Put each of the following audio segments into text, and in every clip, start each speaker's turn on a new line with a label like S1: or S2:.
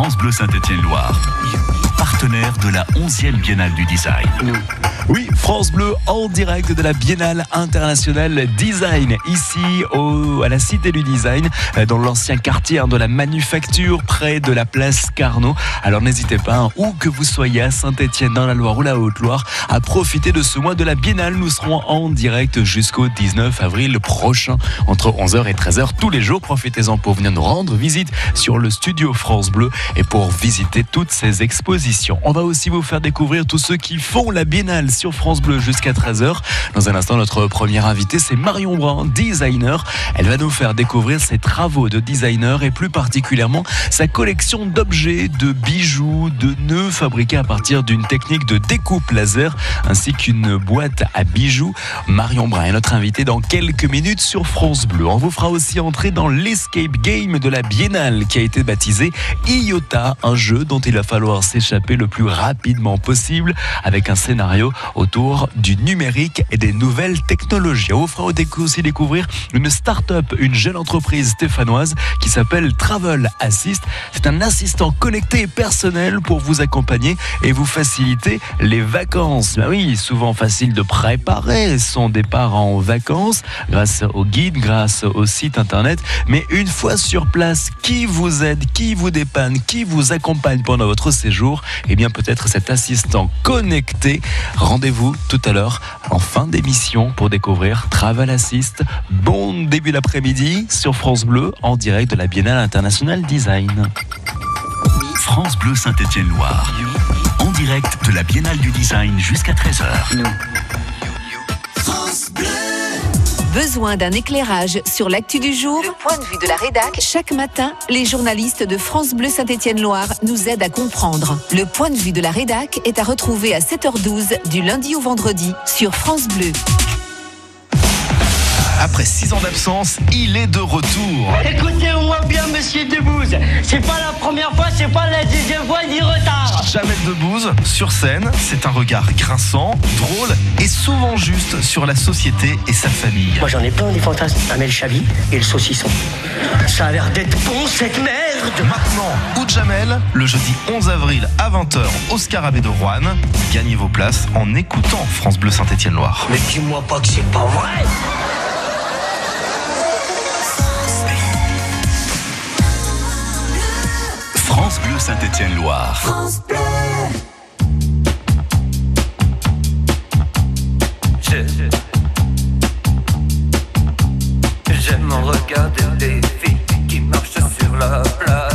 S1: France Bleu Saint-Étienne-Loire, de la 11e Biennale du Design.
S2: Oui, France Bleu en direct de la Biennale internationale design, ici au, à la Cité du Design, dans l'ancien quartier de la manufacture, près de la place Carnot. Alors n'hésitez pas, hein, où que vous soyez à Saint-Étienne, dans la Loire ou la Haute-Loire, à profiter de ce mois de la Biennale. Nous serons en direct jusqu'au 19 avril prochain, entre 11h et 13h tous les jours. Profitez-en pour venir nous rendre visite sur le studio France Bleu et pour visiter toutes ces expositions. On va aussi vous faire découvrir tous ceux qui font la Biennale sur France Bleu jusqu'à 13h. Dans un instant, notre première invitée, c'est Marion Brun, designer. Elle va nous faire découvrir ses travaux de designer et plus particulièrement sa collection d'objets, de bijoux, de nœuds fabriqués à partir d'une technique de découpe laser ainsi qu'une boîte à bijoux. Marion Brun est notre invitée dans quelques minutes sur France Bleu. On vous fera aussi entrer dans l'escape game de la Biennale qui a été baptisé IOTA, un jeu dont il va falloir s'échapper le plus rapidement possible avec un scénario autour du numérique et des nouvelles technologies. On vous fera aussi découvrir une start-up, une jeune entreprise stéphanoise qui s'appelle Travel Assist. C'est un assistant connecté et personnel pour vous accompagner et vous faciliter les vacances. Ben oui, souvent facile de préparer son départ en vacances grâce au guide, grâce au site internet. Mais une fois sur place, qui vous aide, qui vous dépanne, qui vous accompagne pendant votre séjour Eh bien, peut-être cet assistant connecté. Rendez-vous tout à l'heure en fin d'émission pour découvrir Travel Assist. Bon début d'après-midi sur France Bleu en direct de la Biennale internationale design.
S1: France Bleu Saint-Étienne-Loire, en direct de la Biennale du Design jusqu'à 13h.
S3: Besoin d'un éclairage sur l'actu du jour
S4: Le point de vue de la rédac.
S3: Chaque matin, les journalistes de France Bleu Saint-Étienne-Loire nous aident à comprendre. Le point de vue de la rédac est à retrouver à 7h12 du lundi au vendredi sur France Bleu.
S5: Après 6 ans d'absence, il est de retour.
S6: Écoutez-moi bien, monsieur Debouze. C'est pas la première fois, c'est pas la deuxième fois, ni retard.
S5: Jamel Debbouze, sur scène, c'est un regard grinçant, drôle et souvent juste sur la société et sa famille.
S6: Moi, j'en ai plein des fantasmes. Amel Chabi et le saucisson. Ça a l'air d'être bon, cette merde.
S5: Maintenant, Oud Jamel, le jeudi 11 avril à 20h au Scarabée de Rouen. Gagnez vos places en écoutant France Bleu Saint-Étienne-Loire.
S6: Mais dis-moi pas que c'est pas vrai.
S1: France Bleu Saint-Étienne-Loire.
S7: J'aime regarder les filles qui marchent sur la plage.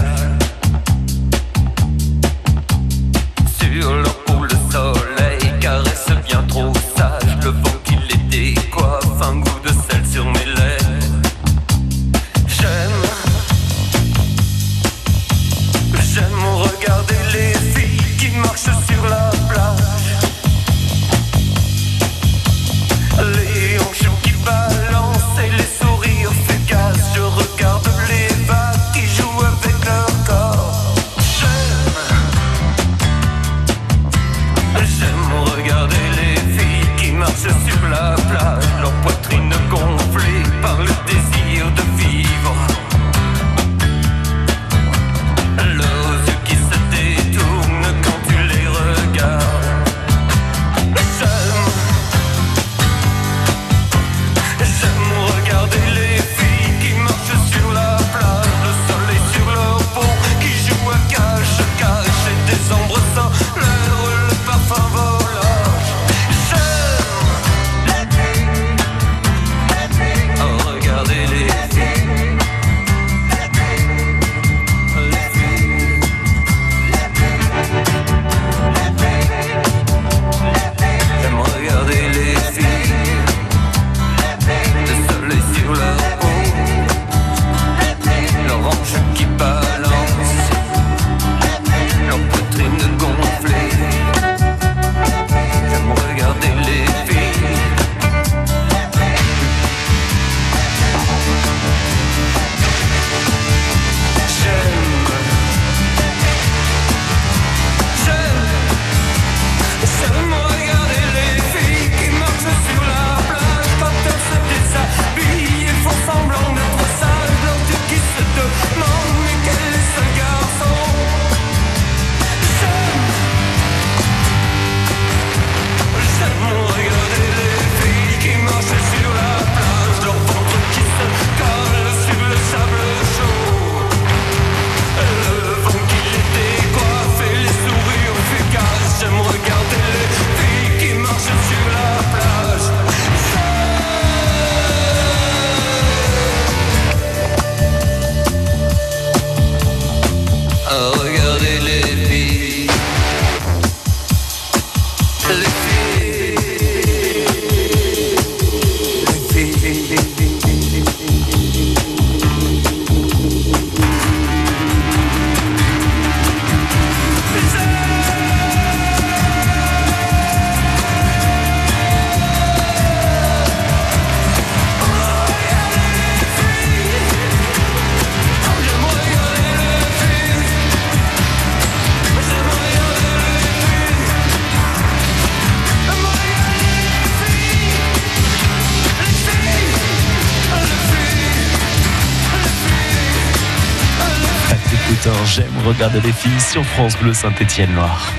S7: Regarder les filles
S2: sur France Bleu Saint-Étienne-Loire.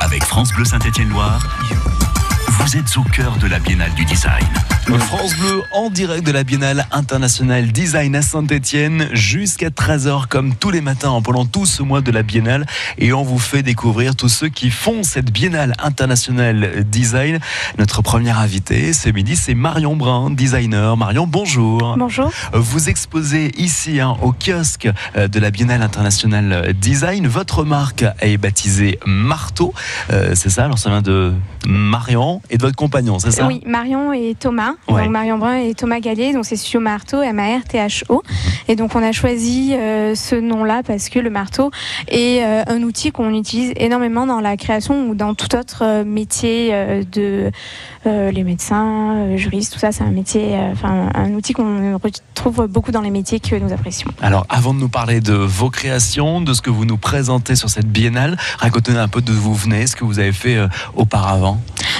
S1: Avec France Bleu Saint-Étienne-Loire, vous êtes au cœur de la Biennale du Design.
S2: France Bleu en direct de la Biennale internationale Design à Saint-Étienne jusqu'à 13h comme tous les matins pendant tout ce mois de la Biennale et on vous fait découvrir tous ceux qui font cette Biennale internationale Design. Notre première invitée ce midi c'est Marion Brun, designer. Marion, bonjour.
S4: Bonjour.
S2: Vous exposez ici hein, au kiosque euh, de la Biennale internationale Design. Votre marque est baptisée Marteau. Euh, c'est ça, alors ça vient de Marion et de votre compagnon, c'est ça?
S4: Oui, Marion et Thomas.
S2: Ouais.
S4: Donc Marion Brun et Thomas Gallet. Donc c'est Studio Marteau, M-A-R-T-H-O. Et donc on a choisi euh, ce nom-là parce que le marteau est euh, un outil qu'on utilise énormément dans la création ou dans tout autre euh, métier de les médecins, euh, juristes, tout ça. C'est un métier, euh, enfin un outil qu'on retrouve beaucoup dans les métiers que nous apprécions.
S2: Alors, avant de nous parler de vos créations, de ce que vous nous présentez sur cette biennale, racontez-nous un peu d'où vous venez, ce que vous avez fait euh, auparavant.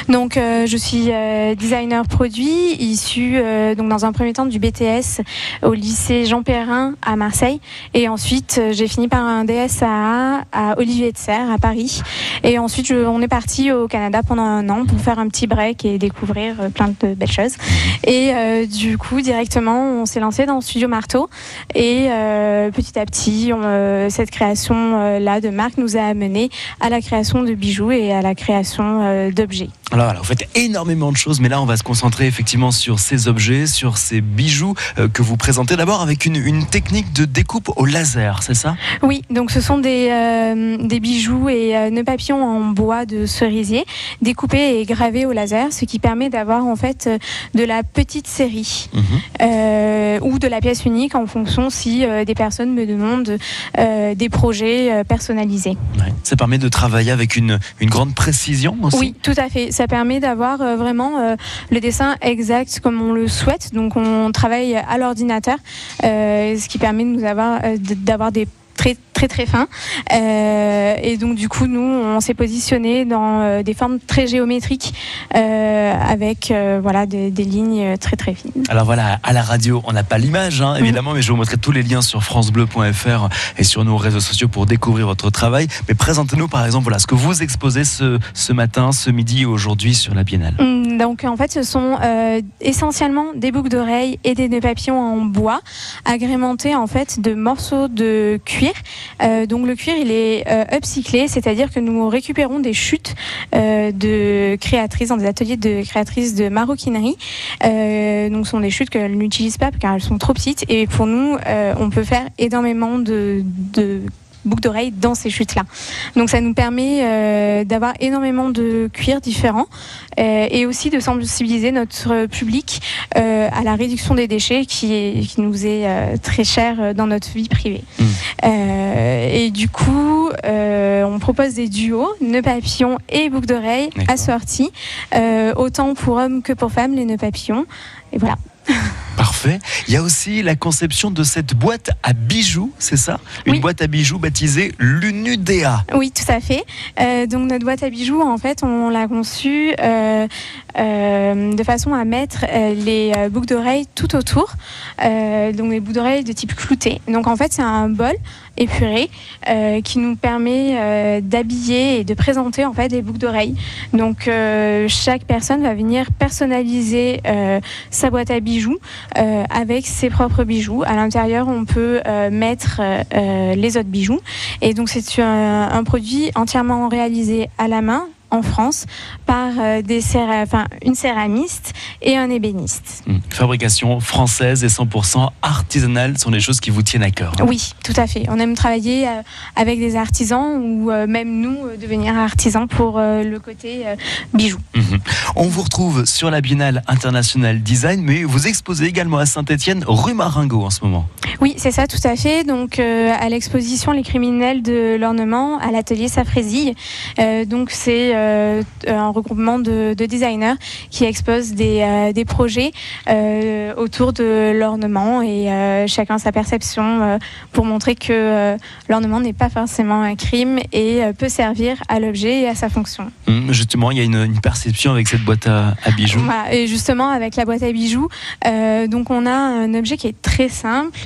S4: Donc, euh, je suis euh, designer produit, issu euh, donc dans un premier temps du BTS au lycée Jean Perrin à Marseille, et ensuite euh, j'ai fini par un DSAA à Olivier de Serre à Paris, et ensuite je- on est parti au Canada pendant un an pour faire un petit break et découvrir euh, plein de belles choses. Et euh, du coup, directement, on s'est lancé dans le studio Marteau, et euh, petit à petit, on, cette création euh, là de marque nous a amené à la création de bijoux et à la création d'objets.
S2: Alors, vous faites énormément de choses, mais là, on va se concentrer effectivement sur ces objets, sur ces bijoux euh, que vous présentez d'abord avec une, une technique de découpe au laser, c'est ça?
S4: Oui, donc ce sont des, euh, des bijoux et euh, nœuds papillons en bois de cerisier découpés et gravés au laser, ce qui permet d'avoir en fait euh, de la petite série
S2: Mhm.
S4: euh, ou de la pièce unique en fonction si euh, des personnes me demandent euh, des projets personnalisés.
S2: Ouais. Ça permet de travailler avec une, une grande précision aussi
S4: Oui, tout à fait. Ça permet d'avoir vraiment le dessin exact comme on le souhaite. Donc on travaille à l'ordinateur, ce qui permet de nous avoir d'avoir des très très très fins. Euh, et donc du coup nous on s'est positionné dans euh, des formes très géométriques euh, avec voilà des, des lignes très très fines.
S2: Alors voilà, à la radio, on n'a pas l'image, hein, évidemment, mais je vous montrerai tous les liens sur francebleu.fr et sur nos réseaux sociaux pour découvrir votre travail. Mais présentez-nous par exemple voilà, ce que vous exposez ce, ce matin, ce midi et aujourd'hui sur la Biennale.
S4: Hum, Donc en fait, ce sont essentiellement des boucles d'oreilles et des nœuds papillons en bois, agrémentés en fait de morceaux de cuir. Euh, donc le cuir, il est euh, upcyclé, c'est-à-dire que nous récupérons des chutes euh, de créatrices dans des ateliers de créatrices de maroquinerie. Donc ce sont des chutes qu'elles n'utilisent pas car elles sont trop petites. Et pour nous, on peut faire énormément de boucles d'oreilles dans ces chutes-là. Donc ça nous permet euh, d'avoir énormément de cuirs différents euh, et aussi de sensibiliser notre public euh, à la réduction des déchets qui, est, qui nous est très cher dans notre vie privée.
S2: Mm.
S4: Et du coup, on propose des duos, nœuds papillons et boucles d'oreilles assortis, autant pour hommes que pour femmes, les nœuds papillons. Et voilà.
S2: Parfait. Il y a aussi la conception de cette boîte à bijoux, c'est ça? Une
S4: Oui.
S2: boîte à bijoux baptisée l'Unudea.
S4: Oui, tout à fait. Euh, donc notre boîte à bijoux, en fait, on l'a conçue euh, euh, de façon à mettre les boucles d'oreilles tout autour, donc les boucles d'oreilles de type clouté. Donc en fait, c'est un bol épuré euh, qui nous permet euh, d'habiller et de présenter en fait des boucles d'oreilles. Donc euh, chaque personne va venir personnaliser sa boîte à bijoux avec ses propres bijoux. À l'intérieur, on peut mettre les autres bijoux. Et donc c'est un, un produit entièrement réalisé à la main en France par euh, des céra- enfin, une céramiste et un ébéniste.
S2: Hum. Fabrication française et 100% artisanale sont des choses qui vous tiennent à cœur. hein.
S4: Oui, tout à fait. On aime travailler euh, avec des artisans ou euh, même nous devenir artisans pour le côté bijoux.
S2: Mhm. On vous retrouve sur la Biennale internationale design, mais vous exposez également à Saint-Etienne, rue Maringo en ce moment.
S4: Oui, c'est ça, tout à fait. Donc, euh, à l'exposition Les criminels de l'ornement à l'atelier Safrésille. Euh, donc, c'est euh, un regroupement de, de designers qui exposent des, euh, des projets euh, autour de l'ornement et euh, chacun sa perception pour montrer que l'ornement n'est pas forcément un crime et peut servir à l'objet et à sa fonction.
S2: Hum, Justement, il y a une, une perception avec cette boîte à, à bijoux.
S4: Voilà, et justement avec la boîte à bijoux, donc on a un objet qui est très simple,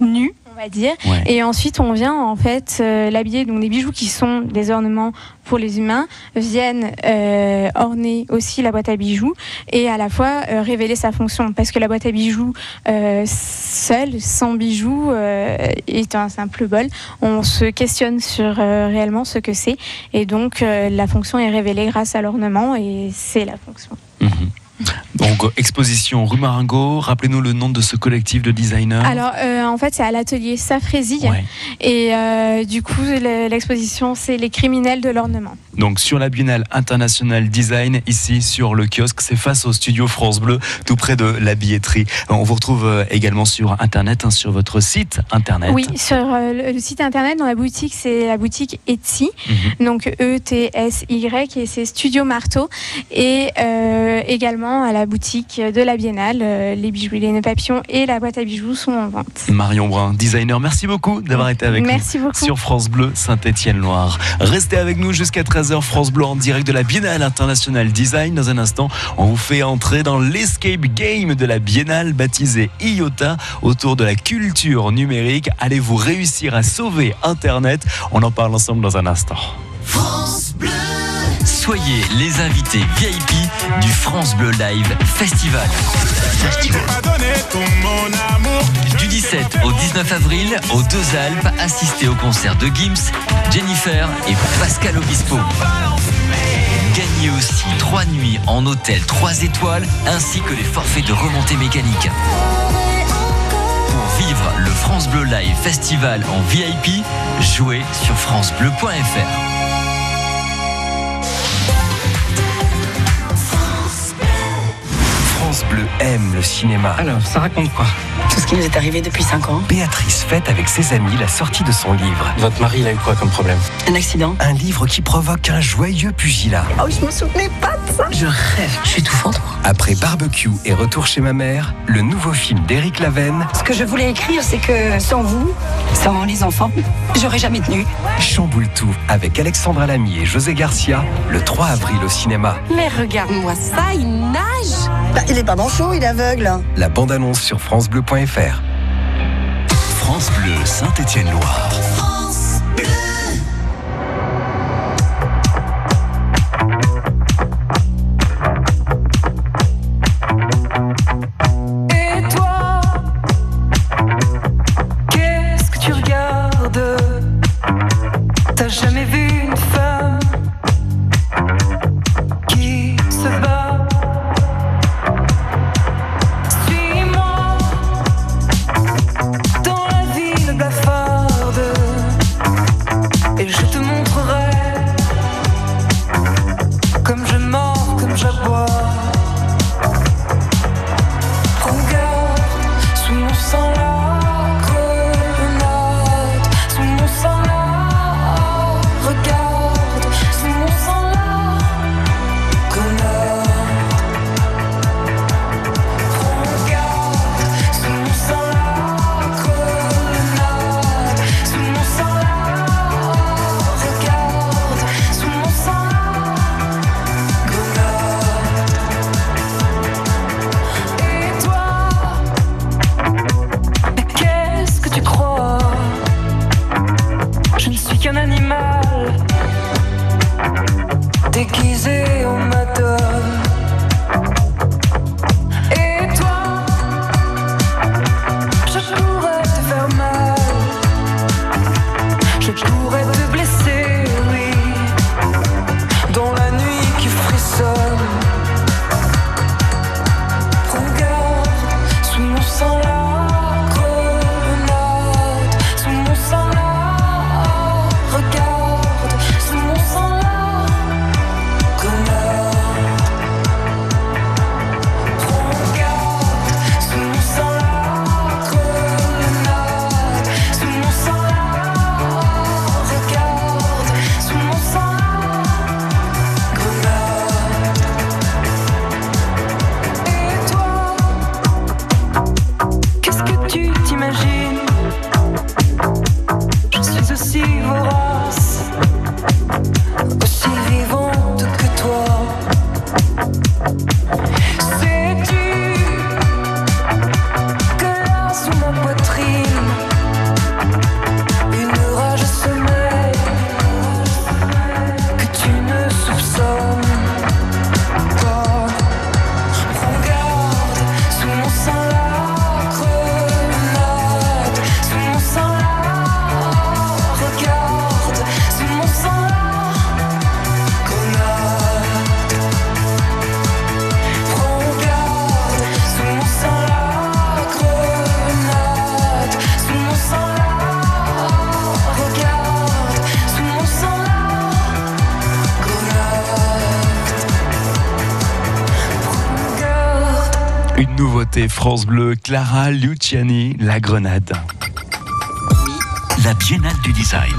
S4: nu, on va dire.
S2: Ouais.
S4: Et ensuite, on vient en fait euh, l'habiller. Donc, des bijoux qui sont des ornements pour les humains viennent euh, orner aussi la boîte à bijoux et à la fois euh, révéler sa fonction. Parce que la boîte à bijoux seule, sans bijoux, est un simple bol. On se questionne sur réellement ce que c'est. Et donc, la fonction est révélée grâce à l'ornement et c'est la fonction.
S2: Mhm. Donc, exposition rue Maringo. Rappelez-nous le nom de ce collectif de designers.
S4: Alors, euh, en fait, c'est à l'atelier Safrésie.
S2: Ouais.
S4: Et euh, du coup, le- l'exposition, c'est les criminels de l'ornement.
S2: Donc sur la Biennale internationale design, ici sur le kiosque, c'est face au studio France Bleu, tout près de la billetterie. On vous retrouve euh, également sur internet, hein, sur votre site internet.
S4: Oui, sur euh, le, site internet, dans la boutique, c'est la boutique Etsy,
S2: Mhm.
S4: donc E-T-S-Y, et c'est Studio Marteau. Et euh, également à la boutique de la Biennale, euh, les bijoux, les nœuds papillons et la boîte à bijoux sont en vente.
S2: Marion Brun, designer, merci beaucoup d'avoir été avec
S4: Merci
S2: nous
S4: beaucoup.
S2: sur France Bleu Saint-Étienne-Loire. Restez avec nous jusqu'à 13h, France Bleu en direct de la Biennale internationale design. Dans un instant, on vous fait entrer dans l'escape game de la Biennale baptisée IOTA autour de la culture numérique. Allez-vous réussir à sauver Internet? On en parle ensemble dans un instant.
S8: Soyez les invités VIP France Bleu Live Festival. Du 17 au 19 avril, aux Deux Alpes, assistez au concert de Gims, Jennifer et Pascal Obispo. Gagnez aussi trois nuits en hôtel 3 étoiles ainsi que les forfaits de remontée mécanique. Pour vivre le France Bleu Live Festival en VIP, jouez sur francebleu.fr.
S9: France Bleu aime le cinéma.
S10: Alors, ça raconte quoi?
S11: Tout ce qui nous est arrivé depuis 5 ans.
S9: Béatrice fête avec ses amis la sortie de son livre.
S10: Votre mari, il a eu quoi comme problème?
S11: Un accident.
S9: Un livre qui provoque un joyeux pugilat.
S11: Oh, je me souvenais pas de ça. Je rêve. Je suis étouffante, moi.
S9: Après Barbecue et Retour chez ma mère, le nouveau film d'Éric Lavenne
S11: Ce que je voulais écrire, c'est que sans vous, sans les enfants, j'aurais jamais tenu.
S9: chamboule tout avec Alexandra Lamy et José Garcia le 3 avril au cinéma.
S11: Mais regarde-moi ça, il nage. Bah, il est pas manchot, il est aveugle.
S9: La bande-annonce sur francebleu.fr.
S1: France Bleu Saint-Étienne-Loire.
S12: Et
S2: France Bleu, Clara Luciani, La Grenade.
S1: La Biennale du Design.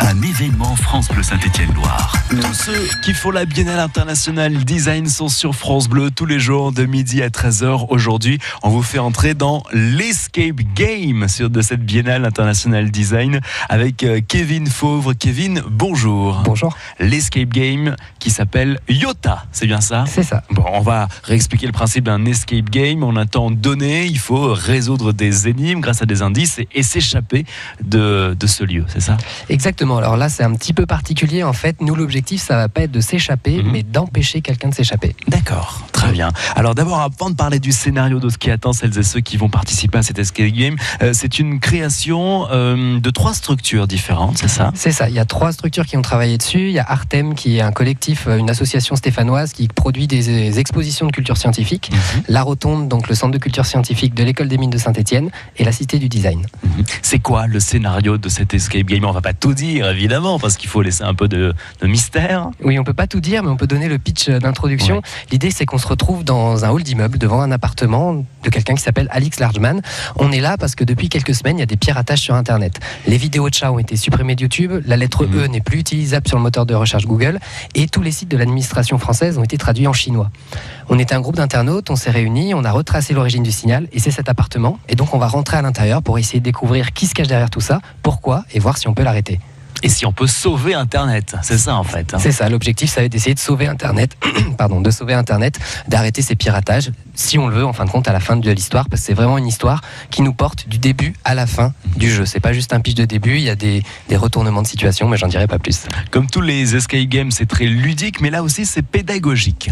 S1: Un événement France Bleu Saint-Étienne-Loire.
S2: Tous ceux qui font la Biennale internationale design sont sur France Bleu tous les jours de midi à 13h. Aujourd'hui, on vous fait entrer dans l'Escape Game sur de cette Biennale internationale design avec euh, Kevin Fauvre. Kevin, bonjour.
S13: Bonjour.
S2: L'Escape Game qui s'appelle Yota, c'est bien ça?
S13: C'est ça.
S2: Bon, on va réexpliquer le principe d'un escape game. En un temps donné, il faut résoudre des énigmes grâce à des indices et, et s'échapper de, de ce lieu, c'est ça?
S13: Exactement. Alors là, c'est un petit peu particulier. En fait, nous, l'objectif, ça va pas être de s'échapper,
S2: Mhm.
S13: mais d'empêcher quelqu'un de s'échapper.
S2: D'accord, très bien. Alors d'abord, avant de parler du scénario de ce qui attend celles et ceux qui vont participer à cet escape game, euh, c'est une création euh, de trois structures différentes, c'est ça?
S13: C'est ça. Il y a trois structures qui ont travaillé dessus. Il y a Artem, qui est un collectif, euh, une association stéphanoise qui produit des expositions de culture scientifique.
S2: Mhm.
S13: La Rotonde, donc le centre de culture scientifique de l'école des mines de Saint-Étienne, et la Cité du Design.
S2: C'est quoi le scénario de cet escape game? On va pas tout dire, évidemment, parce qu'il faut laisser un peu de, de mystère.
S13: Oui, on peut pas tout dire, mais on peut donner le pitch d'introduction.
S2: Ouais.
S13: L'idée, c'est qu'on se retrouve dans un hall d'immeuble devant un appartement de quelqu'un qui s'appelle Alix Largeman. On est là parce que depuis quelques semaines, il y a des piratages sur Internet. Les vidéos de chats ont été supprimées de YouTube, la lettre E n'est plus utilisable sur le moteur de recherche Google, et tous les sites de l'administration française ont été traduits en chinois. On était un groupe d'internautes, on s'est réunis, on a retracé l'origine du signal, et c'est cet appartement. Et donc, on va rentrer à l'intérieur pour essayer de découvrir qui se cache derrière tout ça, pourquoi, et voir si on peut l'arrêter.
S2: Et si on peut sauver Internet, c'est ça en fait. hein.
S13: C'est ça, l'objectif, ça va être d'essayer de sauver Internet, pardon, de sauver Internet, d'arrêter ces piratages, si on le veut, en fin de compte, à la fin de l'histoire, parce que c'est vraiment une histoire qui nous porte du début à la fin du jeu. C'est pas juste un pitch de début, il y a des, des retournements de situation, mais j'en dirai pas plus.
S2: Comme tous les escape games, c'est très ludique, mais là aussi c'est pédagogique.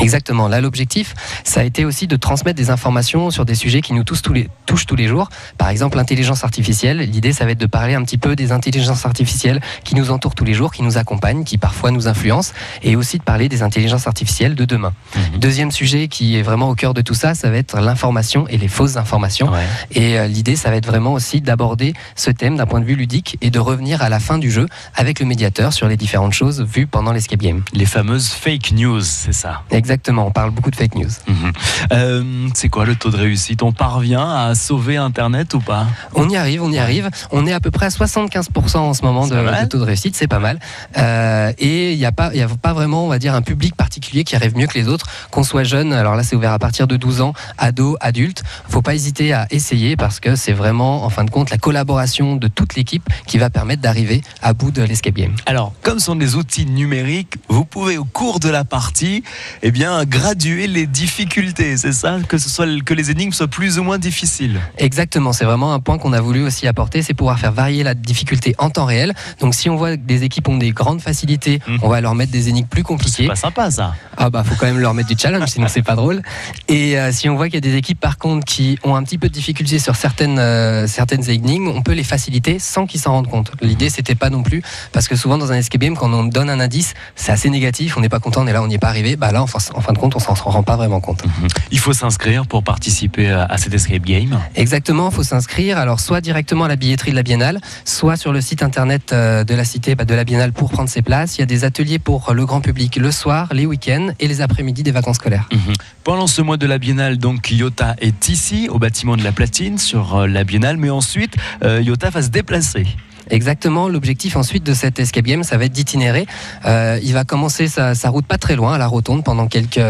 S13: Exactement. Là, l'objectif, ça a été aussi de transmettre des informations sur des sujets qui nous touchent tous les, touchent tous les jours. Par exemple, l'intelligence artificielle. L'idée, ça va être de parler un petit peu des intelligences artificielles qui nous entourent tous les jours, qui nous accompagnent, qui parfois nous influencent, et aussi de parler des intelligences artificielles de demain. Deuxième sujet qui est vraiment au cœur de tout ça, ça va être l'information et les fausses informations.
S2: Ouais.
S13: Et euh, l'idée, ça va être vraiment aussi d'aborder ce thème d'un point de vue ludique et de revenir à la fin du jeu avec le médiateur sur les différentes choses vues pendant l'escape game.
S2: Les fameuses fake news, c'est ça.
S13: Exactement, on parle beaucoup de fake news.
S2: Mhm. Euh, c'est quoi le taux de réussite? On parvient à sauver Internet ou pas?
S13: On y arrive, on y arrive. On est à peu près à 75% en ce moment de, taux de réussite, c'est pas mal. Euh, et il n'y a, pas- y a pas vraiment, on va dire, un public particulier qui arrive mieux que les autres. Qu'on soit jeune, alors là c'est ouvert à partir de 12 ans, ado, adulte. Faut pas hésiter à essayer parce que c'est vraiment, en fin de compte, la collaboration de toute l'équipe qui va permettre d'arriver à bout de l'escape game.
S2: Alors, comme ce sont des outils numériques, vous pouvez au cours de la partie, eh bien, graduer les difficultés, c'est ça que, ce soit, que les énigmes soient plus ou moins difficiles.
S13: Exactement, c'est vraiment un point qu'on a voulu aussi apporter, c'est pouvoir faire varier la difficulté en temps réel. Donc si on voit que des équipes ont des grandes facilités,
S2: Mhm.
S13: on va leur mettre des énigmes plus
S2: C'est
S13: compliquées.
S2: pas sympa ça.
S13: Ah bah faut quand même leur mettre du challenge, sinon c'est pas drôle. Et euh, si on voit qu'il y a des équipes par contre qui ont un petit peu de difficulté sur certaines euh, certaines énigmes, on peut les faciliter sans qu'ils s'en rendent compte. L'idée c'était pas non plus parce que souvent dans un escape game quand on donne un indice, c'est assez négatif, on n'est pas content, on est là, on n'y est pas arrivé. Bah là en, fin- en fin de compte, on s'en rend pas vraiment compte.
S2: Il faut s'inscrire pour participer à, à cet escape game.
S13: Exactement, il faut s'inscrire. Alors, soit directement à la billetterie de la Biennale, soit sur le site internet euh, de la cité bah, de la Biennale pour prendre ses places. Il y a des ateliers pour le grand public le soir, les week-ends et les après-midi des vacances scolaires.
S2: Pendant ce mois de la Biennale, donc Yota est ici, au bâtiment de la Platine, sur euh, la Biennale, mais ensuite, euh, Yota va se déplacer.
S13: Exactement, l'objectif ensuite de cet escape game, ça va être d'itinérer. Euh, il va commencer sa, route pas très loin, à la Rotonde, pendant quelques,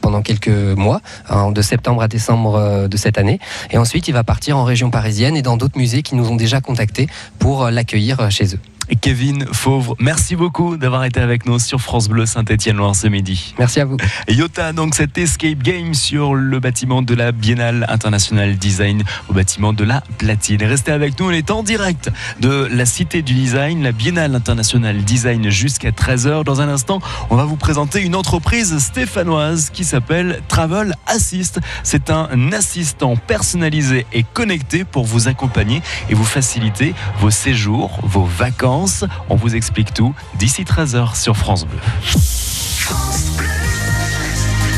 S13: pendant quelques mois, hein, de septembre à décembre euh, de cette année. Et ensuite, il va partir en région parisienne et dans d'autres musées qui nous ont déjà contactés pour euh, l'accueillir euh, chez eux.
S2: Kevin Fauvre, merci beaucoup d'avoir été avec nous sur France Bleu Saint-Étienne-Loire ce midi.
S13: Merci à vous.
S2: Yota, donc cet escape game sur le bâtiment de la Biennale International Design au bâtiment de la Platine. Restez avec nous, on est en direct de la Cité du Design, la Biennale International Design jusqu'à 13h. Dans un instant, on va vous présenter une entreprise stéphanoise qui s'appelle Travel Assist. C'est un assistant personnalisé et connecté pour vous accompagner et vous faciliter vos séjours, vos vacances. On vous explique tout d'ici 13h sur France Bleu.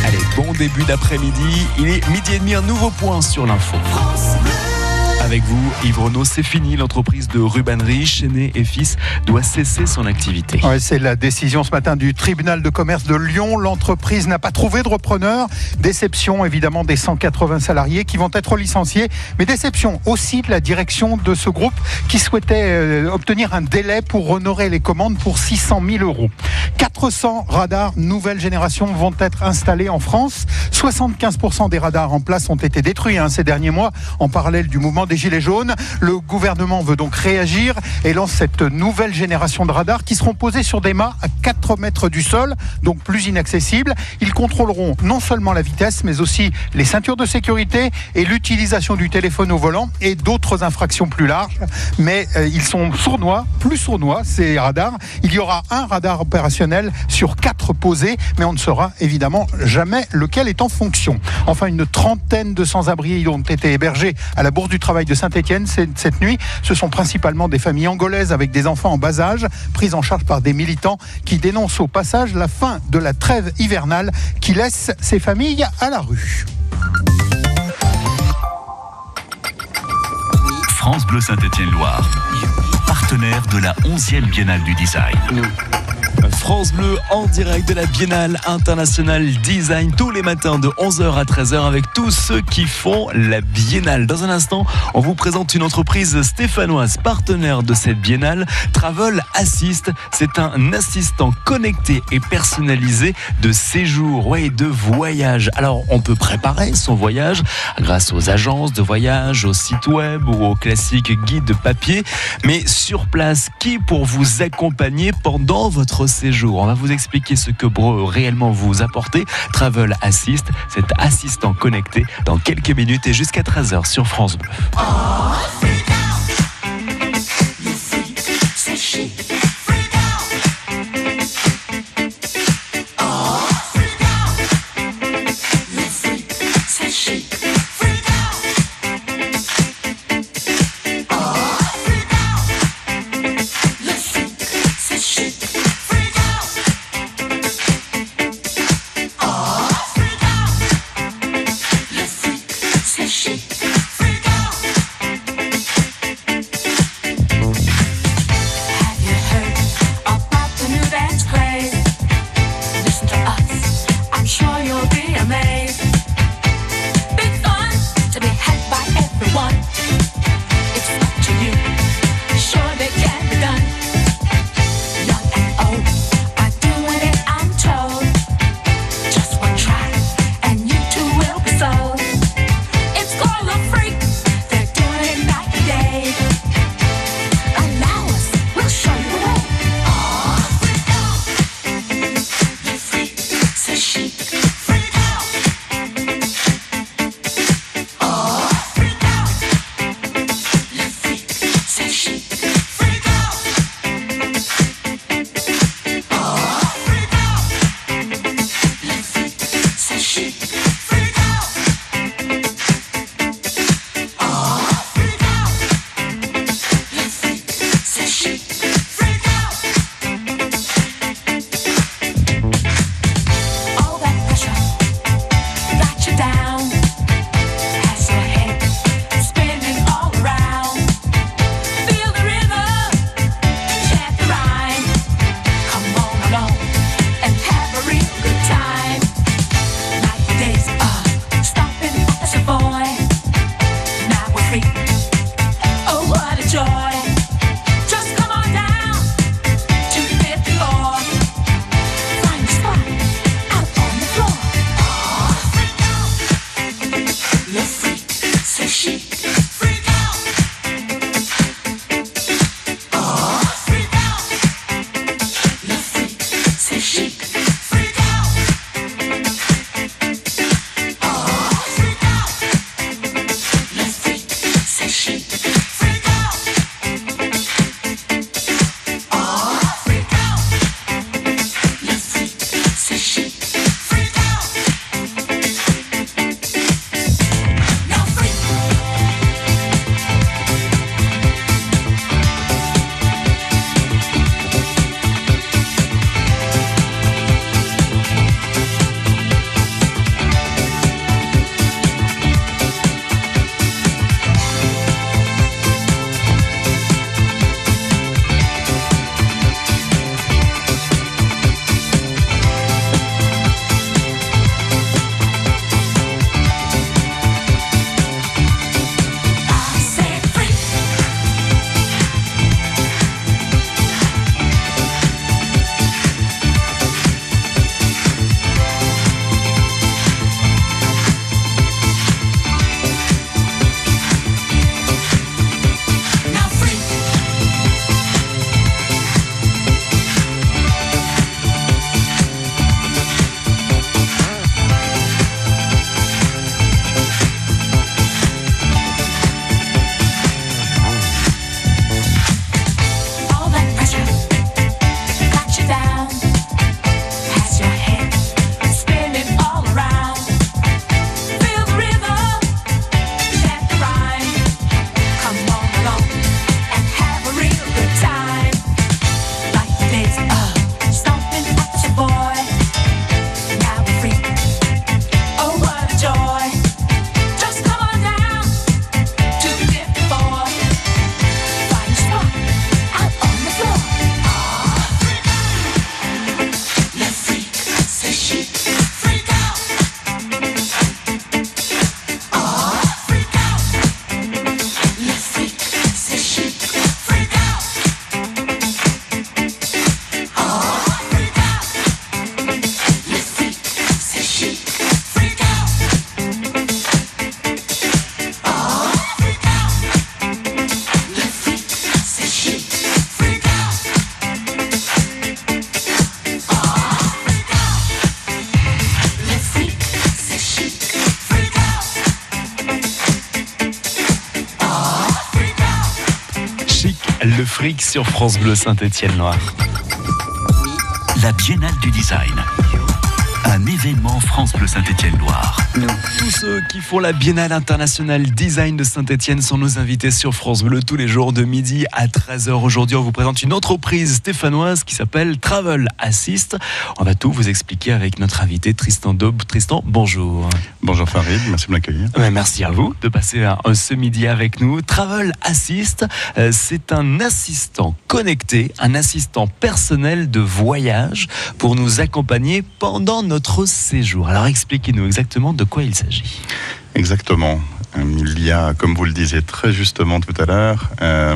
S2: Allez, bon début d'après-midi. Il est midi et demi, un nouveau point sur l'info. Avec vous, Yves Renaud. C'est fini, l'entreprise de rubanerie Chenet et Fils doit cesser son activité.
S14: C'est la décision ce matin du tribunal de commerce de Lyon. L'entreprise n'a pas trouvé de repreneur. Déception évidemment des 180 salariés qui vont être licenciés, mais déception aussi de la direction de ce groupe qui souhaitait euh, obtenir un délai pour honorer les commandes pour 600 000 euros. 400 radars nouvelle génération vont être installés en France. 75% des radars en place ont été détruits hein, ces derniers mois en parallèle du mouvement des Gilets jaunes. Le gouvernement veut donc réagir et lance cette nouvelle génération de radars qui seront posés sur des mâts à 4 mètres du sol, donc plus inaccessibles. Ils contrôleront non seulement la vitesse, mais aussi les ceintures de sécurité et l'utilisation du téléphone au volant et d'autres infractions plus larges. Mais euh, ils sont sournois, plus sournois, ces radars. Il y aura un radar opérationnel sur quatre posés, mais on ne saura évidemment jamais lequel est en fonction. Enfin, une trentaine de sans-abri ont été hébergés à la Bourse du Travail de Saint-Etienne cette nuit. Ce sont principalement des familles angolaises avec des enfants en bas âge, prises en charge par des militants qui dénoncent au passage la fin de la trêve hivernale qui laisse ces familles à la rue.
S1: France Bleu Saint-Étienne-Loire, partenaire de la 11e Biennale du Design.
S2: France Bleu en direct de la Biennale internationale design tous les matins de 11h à 13h avec tous ceux qui font la Biennale. Dans un instant, on vous présente une entreprise stéphanoise partenaire de cette Biennale, Travel Assist. C'est un assistant connecté et personnalisé de séjour, ouais, de voyage. Alors, on peut préparer son voyage grâce aux agences de voyage, aux sites web ou aux classiques guides de papier, mais sur place, qui pour vous accompagner pendant votre séjour. On va vous expliquer ce que peut réellement vous apporter. Travel Assist, cet assistant connecté dans quelques minutes et jusqu'à 13h sur France Bleu. le sur France Bleu Saint-Étienne-Loire.
S1: La Biennale du Design. Un événement France Bleu Saint-Étienne-Loire.
S2: Tous ceux qui font la Biennale internationale design de Saint-Etienne sont nos invités sur France Bleu tous les jours de midi à 13h. Aujourd'hui, on vous présente une entreprise stéphanoise qui s'appelle Travel Assist. On va tout vous expliquer avec notre invité Tristan Daube. Tristan, bonjour.
S15: Bonjour Farid, merci de m'accueillir.
S2: Merci à vous de passer euh, ce midi avec nous. Travel Assist, euh, c'est un assistant connecté, un assistant personnel de voyage pour nous accompagner pendant notre séjour. Alors expliquez-nous exactement de quoi il s'agit.
S15: Exactement. Euh, Il y a, comme vous le disiez très justement tout à l'heure, euh,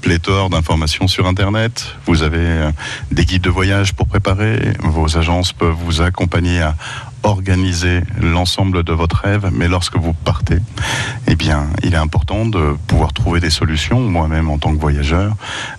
S15: pléthore d'informations sur Internet. Vous avez euh, des guides de voyage pour préparer. Vos agences peuvent vous accompagner à organiser l'ensemble de votre rêve, mais lorsque vous partez, eh bien, il est important de pouvoir trouver des solutions. Moi-même, en tant que voyageur,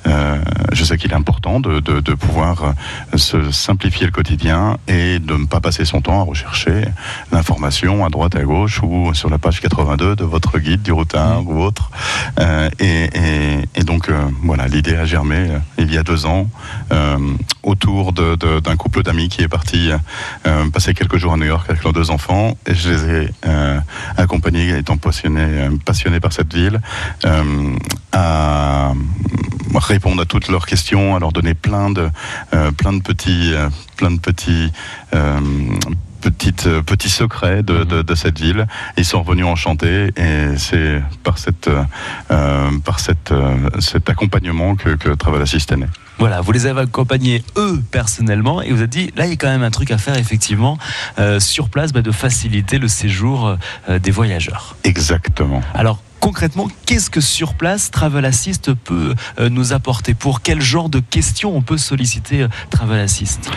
S15: euh, je sais qu'il est important de, de- de pouvoir euh, se simplifier le quotidien et de ne pas passer son temps à rechercher l'information à droite, à gauche ou sur la page 82 de votre guide du routard ou autre. Euh, et, et- et donc, euh, voilà, l'idée a germé euh, il y a deux ans euh, autour de- de- d'un couple d'amis qui est parti passer quelques jours à New York avec leurs deux enfants. Et je les ai accompagnés, étant passionné, euh, passionné par cette ville, à répondre à toutes leurs questions, à leur donner plein de, plein de petits, plein de petits, euh, euh, petits secrets de, de- de cette ville. Ils sont revenus enchantés et c'est par, cette, euh, par cette, euh, cet accompagnement que, que Travel Assist est né.
S2: Voilà, vous les avez accompagnés eux personnellement et vous avez dit là il y a quand même un truc à faire effectivement euh, sur place bah, de faciliter le séjour euh, des voyageurs.
S15: Exactement.
S2: Alors concrètement, qu'est-ce que sur place Travel Assist peut nous apporter? Pour quel genre de questions on peut solliciter Travel Assist?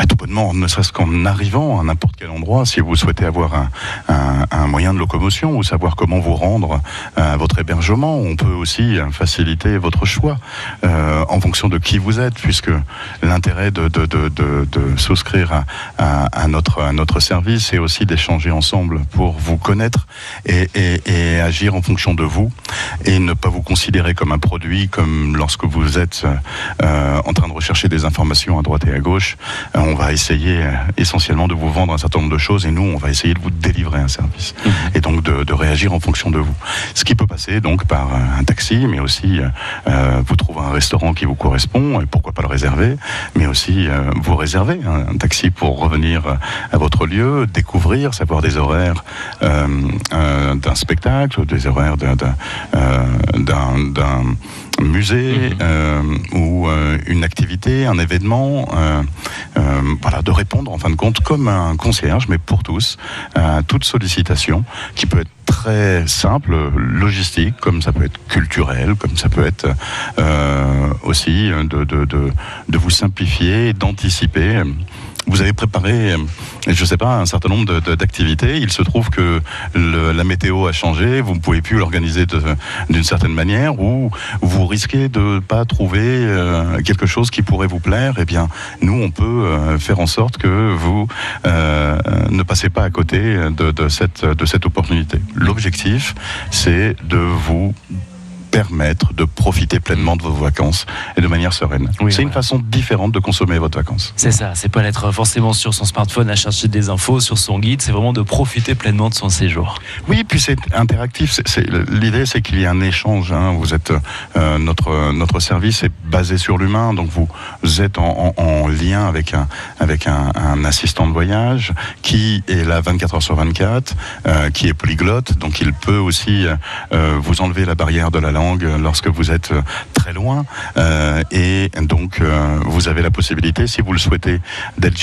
S15: Bah, tout bonnement, ne serait-ce qu'en arrivant à n'importe quel endroit, si vous souhaitez avoir un, moyen de locomotion ou savoir comment vous rendre euh, à votre hébergement, on peut aussi euh, faciliter votre choix euh, en fonction de qui vous êtes, puisque l'intérêt de, souscrire à, notre, service, c'est aussi d'échanger ensemble pour vous connaître et, agir en fonction de vous et ne pas vous considérer comme un produit, comme lorsque vous êtes euh, en train de rechercher des informations à droite et à gauche. Euh, on va essayer euh, essentiellement de vous vendre un certain nombre de choses et nous, on va essayer de vous délivrer un service et donc de, de réagir en fonction de vous. Ce qui peut passer donc par euh, un taxi, mais aussi euh, vous trouvez un restaurant qui vous correspond et pourquoi pas le réserver, mais aussi euh, vous réserver un, un taxi pour revenir à votre lieu, découvrir, savoir des horaires euh, d'un spectacle, des horaires d'un- musée euh, ou euh, une activité, un événement, euh, euh, voilà, de répondre en fin de compte comme un concierge, mais pour tous, à toute sollicitation qui peut être très simple, logistique, comme ça peut être culturel, comme ça peut être euh, aussi de, de, de, de vous simplifier, d'anticiper. Vous avez préparé, euh, je sais pas, un certain nombre d'activités. Il se trouve que la météo a changé. Vous ne pouvez plus l'organiser d'une certaine manière ou vous risquez de ne pas trouver euh, quelque chose qui pourrait vous plaire. Eh bien, nous, on peut euh, faire en sorte que vous ne passez pas à côté de, de cette, de cette opportunité. L'objectif, c'est de vous permettre de profiter pleinement de vos vacances et de manière sereine. c'est une façon différente de consommer votre vacances.
S2: C'est ça, c'est pas d'être forcément sur son smartphone à chercher des infos sur son guide, c'est vraiment de profiter pleinement de son séjour.
S15: Oui, puis c'est interactif. L'idée, c'est qu'il y ait un échange. hein. Vous êtes euh, notre notre service est basé sur l'humain, donc vous, vous êtes en, en- en lien avec un avec un, un assistant de voyage qui est là 24 heures sur 24, euh, qui est polyglotte, donc il peut aussi euh, vous enlever la barrière de la langue lorsque vous êtes euh, très loin, euh, et donc euh, vous avez la possibilité, si vous le souhaitez, d'être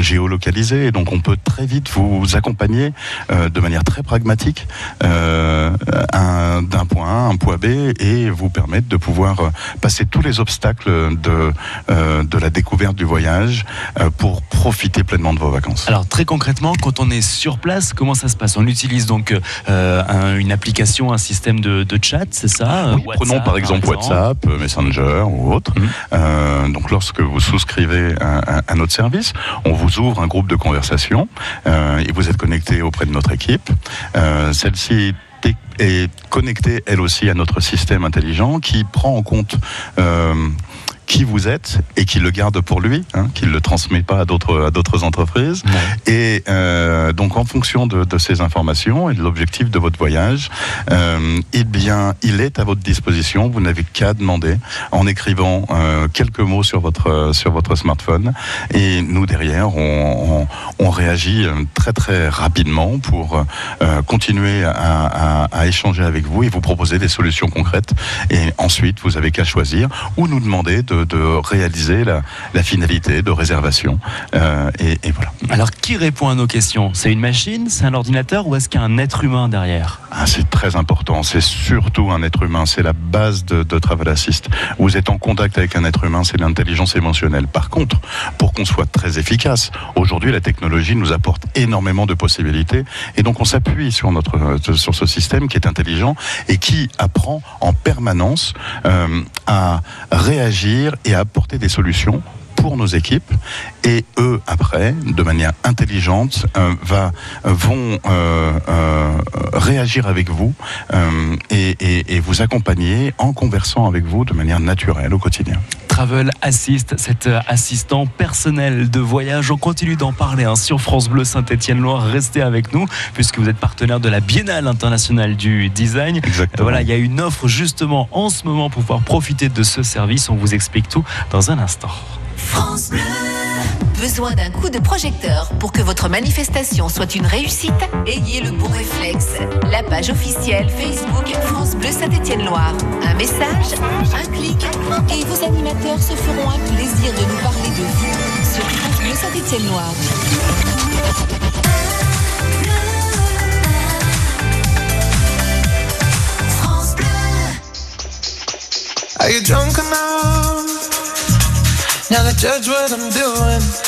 S15: géolocalisé. Et donc on peut très vite vous accompagner de manière très pragmatique un- d'un point A à un point B et vous permettre de pouvoir passer tous les obstacles de, de la découverte du voyage pour profiter pleinement de vos vacances.
S2: Alors très concrètement, quand on est sur place, comment ça se passe? On utilise donc un- une application, un système de, de chat, c'est ça?
S15: Oui, prenons par exemple WhatsApp, euh, Messenger ou autre. Euh, donc lorsque vous souscrivez à, à- à notre service, on vous ouvre un groupe de conversation euh, et vous êtes connecté auprès de notre équipe. Euh, Celle-ci est, est connectée elle aussi à notre système intelligent qui prend en compte euh, qui vous êtes et qui le garde pour lui, hein, qui ne le transmet pas à d'autres à d'autres entreprises. Et euh, donc en fonction de, de ces informations et de l'objectif de votre voyage, euh, eh bien il est à votre disposition. Vous n'avez qu'à demander en écrivant euh, quelques mots sur votre sur votre smartphone et nous derrière on, on, on réagit euh, très très rapidement pour continuer à, à, à échanger avec vous et vous proposer des solutions concrètes. Et ensuite vous avez qu'à choisir ou nous demander de, de réaliser la, la finalité de réservation. Euh, et, et voilà.
S2: Alors, qui répond à nos questions? C'est une machine? C'est un ordinateur? Ou est-ce qu'il y a un être humain derrière?
S15: Ah, c'est très important. C'est surtout un être humain. C'est la base de, de Travel Assist. Vous êtes en contact avec un être humain, c'est l'intelligence émotionnelle. Par contre, pour qu'on soit très efficace, aujourd'hui, la technologie nous apporte énormément de possibilités. Et donc, on s'appuie sur, notre, euh, sur ce système qui est intelligent et qui apprend en permanence euh, à réagir et apporter des solutions pour nos équipes et eux après de manière intelligente euh, vont euh, euh, réagir avec vous et vous accompagner en conversant avec vous de manière naturelle au quotidien.
S2: Travel Assist, cet euh, assistant personnel de voyage. On continue d'en parler hein, sur France Bleu Saint-Étienne-Loire. Restez avec nous puisque vous êtes partenaire de la Biennale internationale du design. Voilà, il y a une offre justement en ce moment pour pouvoir profiter de ce service. On vous explique tout dans un instant.
S3: France Bleu. Besoin d'un coup de projecteur pour que votre manifestation soit une réussite? Ayez le bon réflexe. La page officielle Facebook France Bleu Saint-Étienne-Loire. Un message, un clic, et vos animateurs se feront un plaisir de nous parler de vous sur France Bleu Saint-Étienne-Loire.
S16: Are you drunk now judge what I'm doing?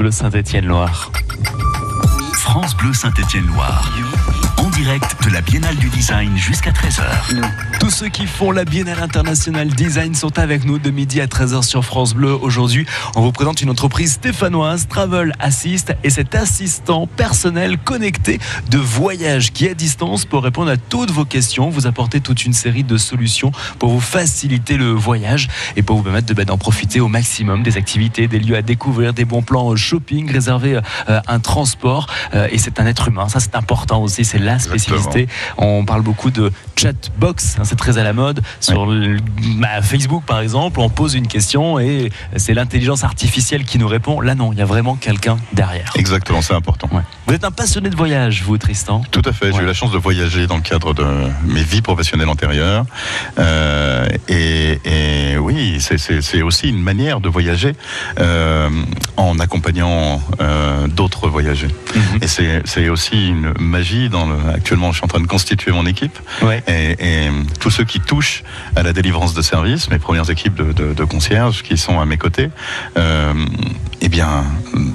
S2: Bleu Saint-Étienne-Loire.
S1: France Bleu Saint-Étienne-Loire. Direct de la Biennale du Design jusqu'à 13h.
S2: Tous ceux qui font la Biennale internationale design sont avec nous de midi à 13h sur France Bleu. Aujourd'hui, on vous présente une entreprise stéphanoise, Travel Assist, et cet assistant personnel connecté de voyage qui, à distance, peut répondre à toutes vos questions, vous apporter toute une série de solutions pour vous faciliter le voyage et pour vous permettre de, bah, d'en profiter au maximum des activités, des lieux à découvrir, des bons plans shopping, réserver euh, un transport. euh, et c'est un être humain, ça c'est important aussi, c'est la On parle beaucoup de chatbox, hein, c'est très à la mode. Sur le- bah, Facebook par exemple, on pose une question et c'est l'intelligence artificielle qui nous répond. Là non, il y a vraiment quelqu'un derrière.
S15: Exactement, c'est important.
S2: Vous êtes un passionné de voyage, vous Tristan?
S15: Tout à fait. J'ai eu la chance de voyager dans le cadre de mes vies professionnelles antérieures. Euh, et, et oui, c'est- aussi une manière de voyager euh, en accompagnant euh, d'autres voyagers. Et c'est c'est aussi une magie. Dans le, actuellement, je suis en train de constituer mon équipe. Et, et tous ceux qui touchent à la délivrance de services, mes premières équipes de, de, de concierges qui sont à mes côtés, euh, eh bien,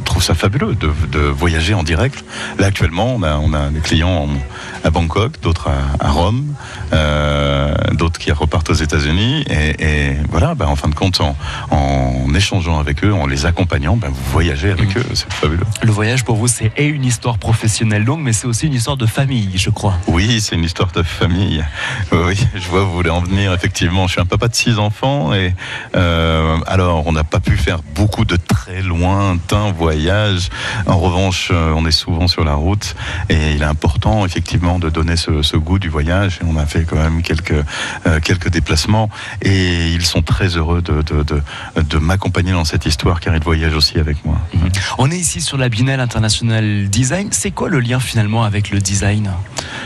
S15: trouvent ça fabuleux de, de voyager en direct. Là, actuellement, on a, on a des clients en- à Bangkok, d'autres à, à Rome, euh, d'autres qui repartent aux États-Unis. Et, et voilà, ben, en fin de compte, en, en échangeant avec eux, en les accompagnant, ben, vous voyagez avec eux. C'est fabuleux.
S2: Le voyage pour vous, c'est une histoire professionnelle longue, mais c'est aussi une histoire de famille, je crois.
S15: Oui, c'est une histoire de famille. Oui, je vois vous voulez en venir. Effectivement, je suis un papa de six enfants et euh, alors on n'a pas pu faire beaucoup de très lointains voyages. En revanche, euh, on est souvent sur la route et il est important effectivement de donner ce, ce goût du voyage. Et on a fait quand même quelques euh, quelques déplacements et ils sont très heureux de de, de, de m'accompagner dans cette histoire car ils voyagent aussi avec moi.
S2: On est ici sur la Biennale internationale design. C'est quoi le lien finalement avec le design? now.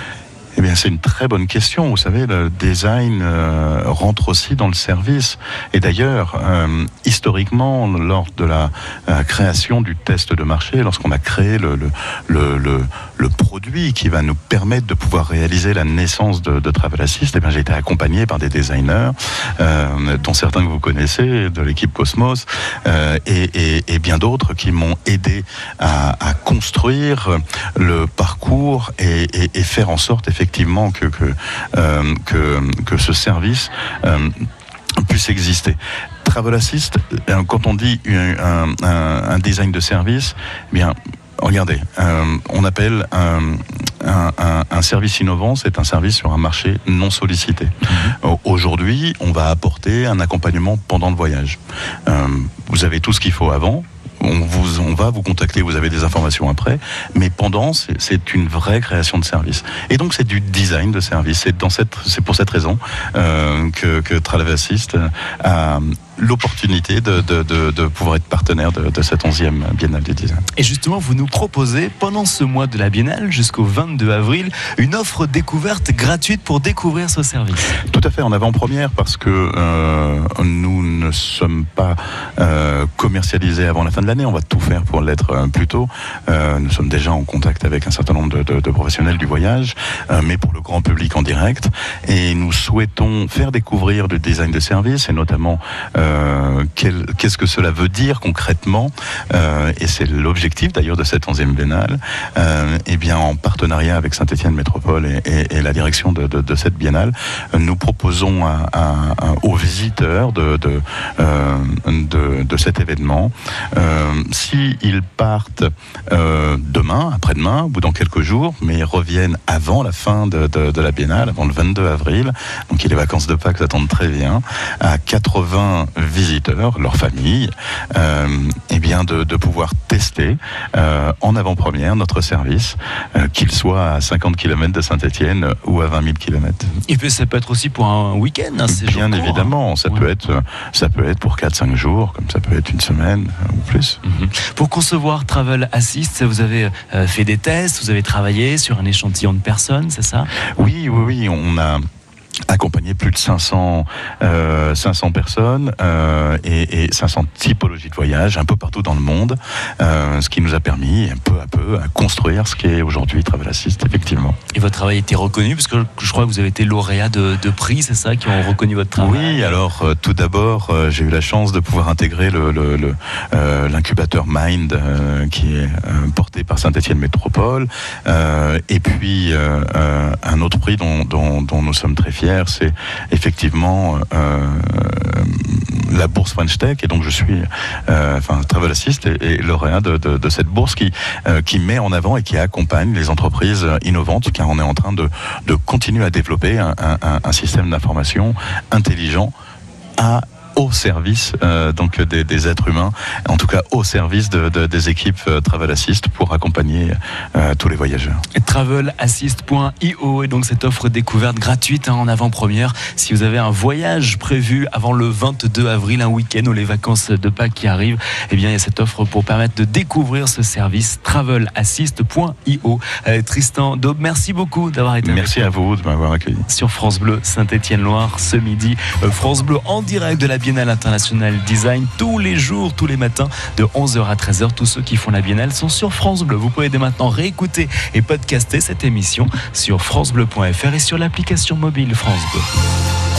S15: Eh bien, c'est une très bonne question. Vous savez, le design euh, rentre aussi dans le service. Et d'ailleurs, euh, historiquement, lors de la euh, création du test de marché, lorsqu'on a créé le, produit qui va nous permettre de pouvoir réaliser la naissance de, Travel Assist, eh bien, j'ai été accompagné par des designers, dont certains que vous connaissez, de l'équipe Cosmos, et, bien d'autres qui m'ont aidé à, construire le parcours et- et faire en sorte effectivement que, que, euh, que, que ce service euh, puisse exister. Travel Assist, euh, quand on dit un, un- un design de service, eh bien, regardez, euh, on appelle un, un- un- un service innovant, c'est un service sur un marché non sollicité. Au- Aujourd'hui, on va apporter un accompagnement pendant le voyage. Euh, vous avez tout ce qu'il faut avant. On, va vous contacter, vous avez des informations après, mais pendant, c'est- une vraie création de service. Et donc, c'est du design de service. C'est pour cette raison euh, que, que Travel Assist a l'opportunité de, de- de- de pouvoir être partenaire de, cette 11e Biennale du Design.
S2: Et justement, vous nous proposez, pendant ce mois de la Biennale jusqu'au 22 avril, une offre découverte gratuite pour découvrir ce service.
S15: Tout à fait en avant-première parce que euh, nous ne sommes pas euh, commercialisés avant la fin de l'année. On va tout faire pour l'être euh, plus tôt. Nous sommes déjà en contact avec un certain nombre de, professionnels du voyage, mais pour le grand public en direct. Et nous souhaitons faire découvrir le design de service et notamment euh, quel- qu'est-ce que cela veut dire concrètement. Euh, et c'est l'objectif d'ailleurs de cette 11e biennale. Euh, et bien en partenariat avec Saint-Étienne Métropole et, la direction de, cette biennale, euh, nous proposons aux visiteurs de, de, euh, cet événement, euh, s'ils partent euh, demain, après-demain ou dans quelques jours, mais reviennent avant la fin de la biennale, avant le 22 avril, donc les vacances de Pâques attendent très bien, à 80 visiteurs, leurs familles, euh, eh bien de, de pouvoir tester euh, en avant-première notre service, euh, qu'il soit à 50 km de Saint-Étienne ou à 20 000 km.
S2: Et puis ça peut être aussi pour un week-end, un séjour
S15: Bien
S2: court, hein.
S15: évidemment, ça peut être ça peut être pour 4-5 jours, comme ça peut être une semaine ou plus.
S2: Pour concevoir Travel Assist, vous avez euh, fait des tests, vous avez travaillé sur un échantillon de personnes, c'est ça?
S15: Oui, oui, oui, on a accompagné plus de 500, euh, 500 personnes euh, et, et 500 typologies de voyages un peu partout dans le monde, euh, ce qui nous a permis peu à peu à construire ce qui est aujourd'hui Travel Assist, effectivement.
S2: Et votre travail a été reconnu, parce que je crois que vous avez été lauréat de, de prix, c'est ça, qui ont reconnu votre travail?
S15: Oui, alors euh, tout d'abord, euh, j'ai eu la chance de pouvoir intégrer le- le- le, euh, l'incubateur Mind euh, qui est euh, porté par Saint-Étienne Métropole. Euh, et puis euh, euh, un autre prix dont, dont- dont nous sommes très fiers, c'est effectivement euh, la bourse French Tech. Et donc je suis, euh, enfin Travel Assist et, et lauréat de, cette bourse qui, euh, qui met en avant et qui accompagne les entreprises innovantes, car on est en train de, de continuer à développer un- un système d'information intelligent à au service euh, donc des, des êtres humains, en tout cas au service de- de- des équipes euh, Travel Assist pour accompagner euh, tous les voyageurs.
S2: travelassist.io et donc cette offre découverte gratuite hein, en avant-première si vous avez un voyage prévu avant le 22 avril, un week-end ou les vacances de Pâques qui arrivent, eh bien il y a cette offre pour permettre de découvrir ce service travelassist.io. Euh, Tristan Daube, merci beaucoup d'avoir été
S15: Merci à vous de m'avoir accueilli.
S2: sur France Bleu Saint-Étienne-Loire ce midi. France Bleu en direct de la Biennale internationale design tous les jours, tous les matins de 11h à 13h. Tous ceux qui font la Biennale sont sur France Bleu. Vous pouvez dès maintenant réécouter et podcaster cette émission sur francebleu.fr et sur l'application mobile France Bleu.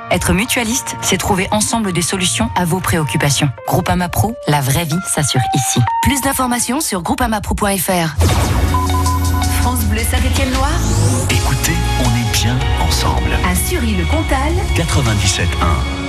S17: Être mutualiste, c'est trouver ensemble des solutions à vos préoccupations. Groupama Pro, la vraie vie s'assure ici. Plus d'informations sur groupamapro.fr.
S3: France Bleu Saint-Étienne-Loire,
S18: Écoutez, on est bien ensemble.
S3: à Sury-le-Comtal,
S18: 97.1.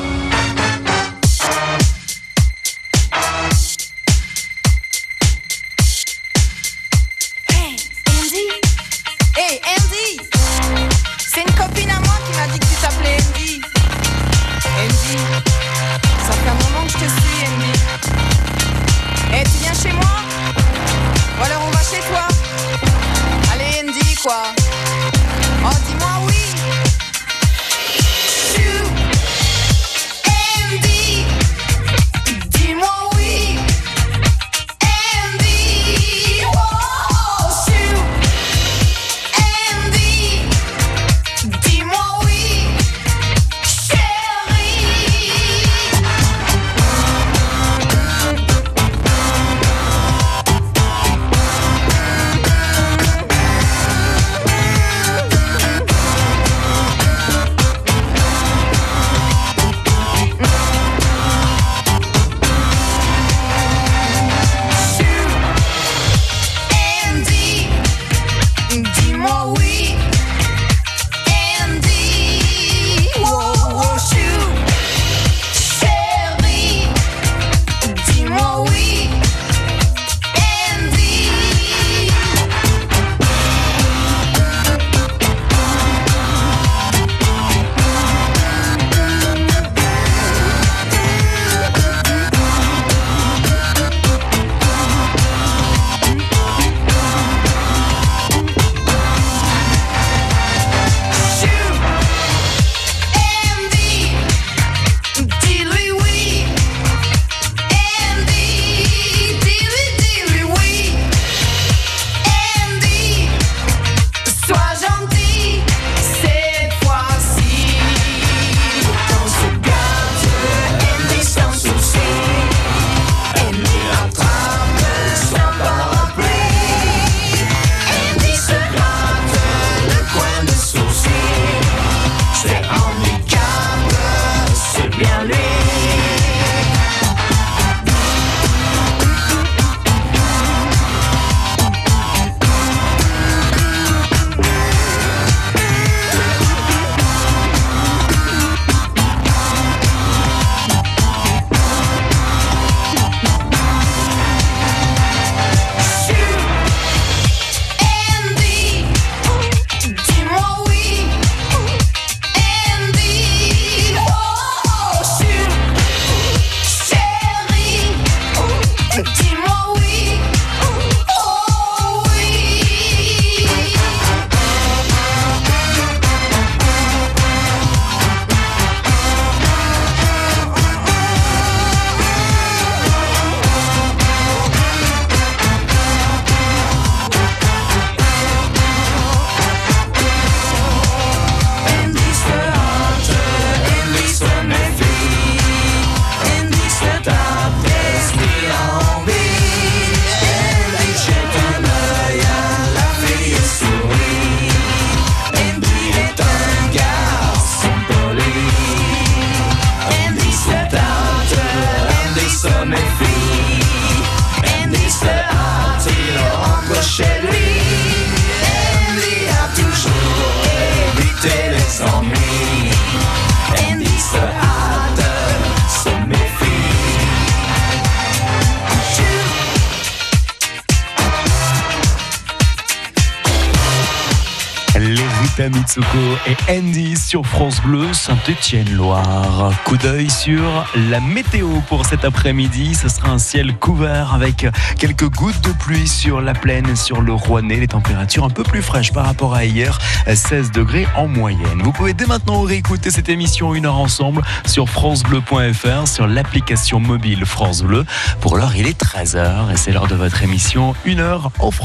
S2: et Andy sur France Bleu Saint-Étienne-Loire. Coup d'œil sur la météo pour cet après-midi. Ce sera un ciel couvert avec quelques gouttes de pluie sur la plaine, sur le Rouennais. Les températures un peu plus fraîches par rapport à hier, 16 degrés en moyenne. Vous pouvez dès maintenant réécouter cette émission une heure ensemble sur francebleu.fr, sur l'application mobile France Bleu. Pour l'heure, il est 13h et c'est l'heure de votre émission Une heure en France.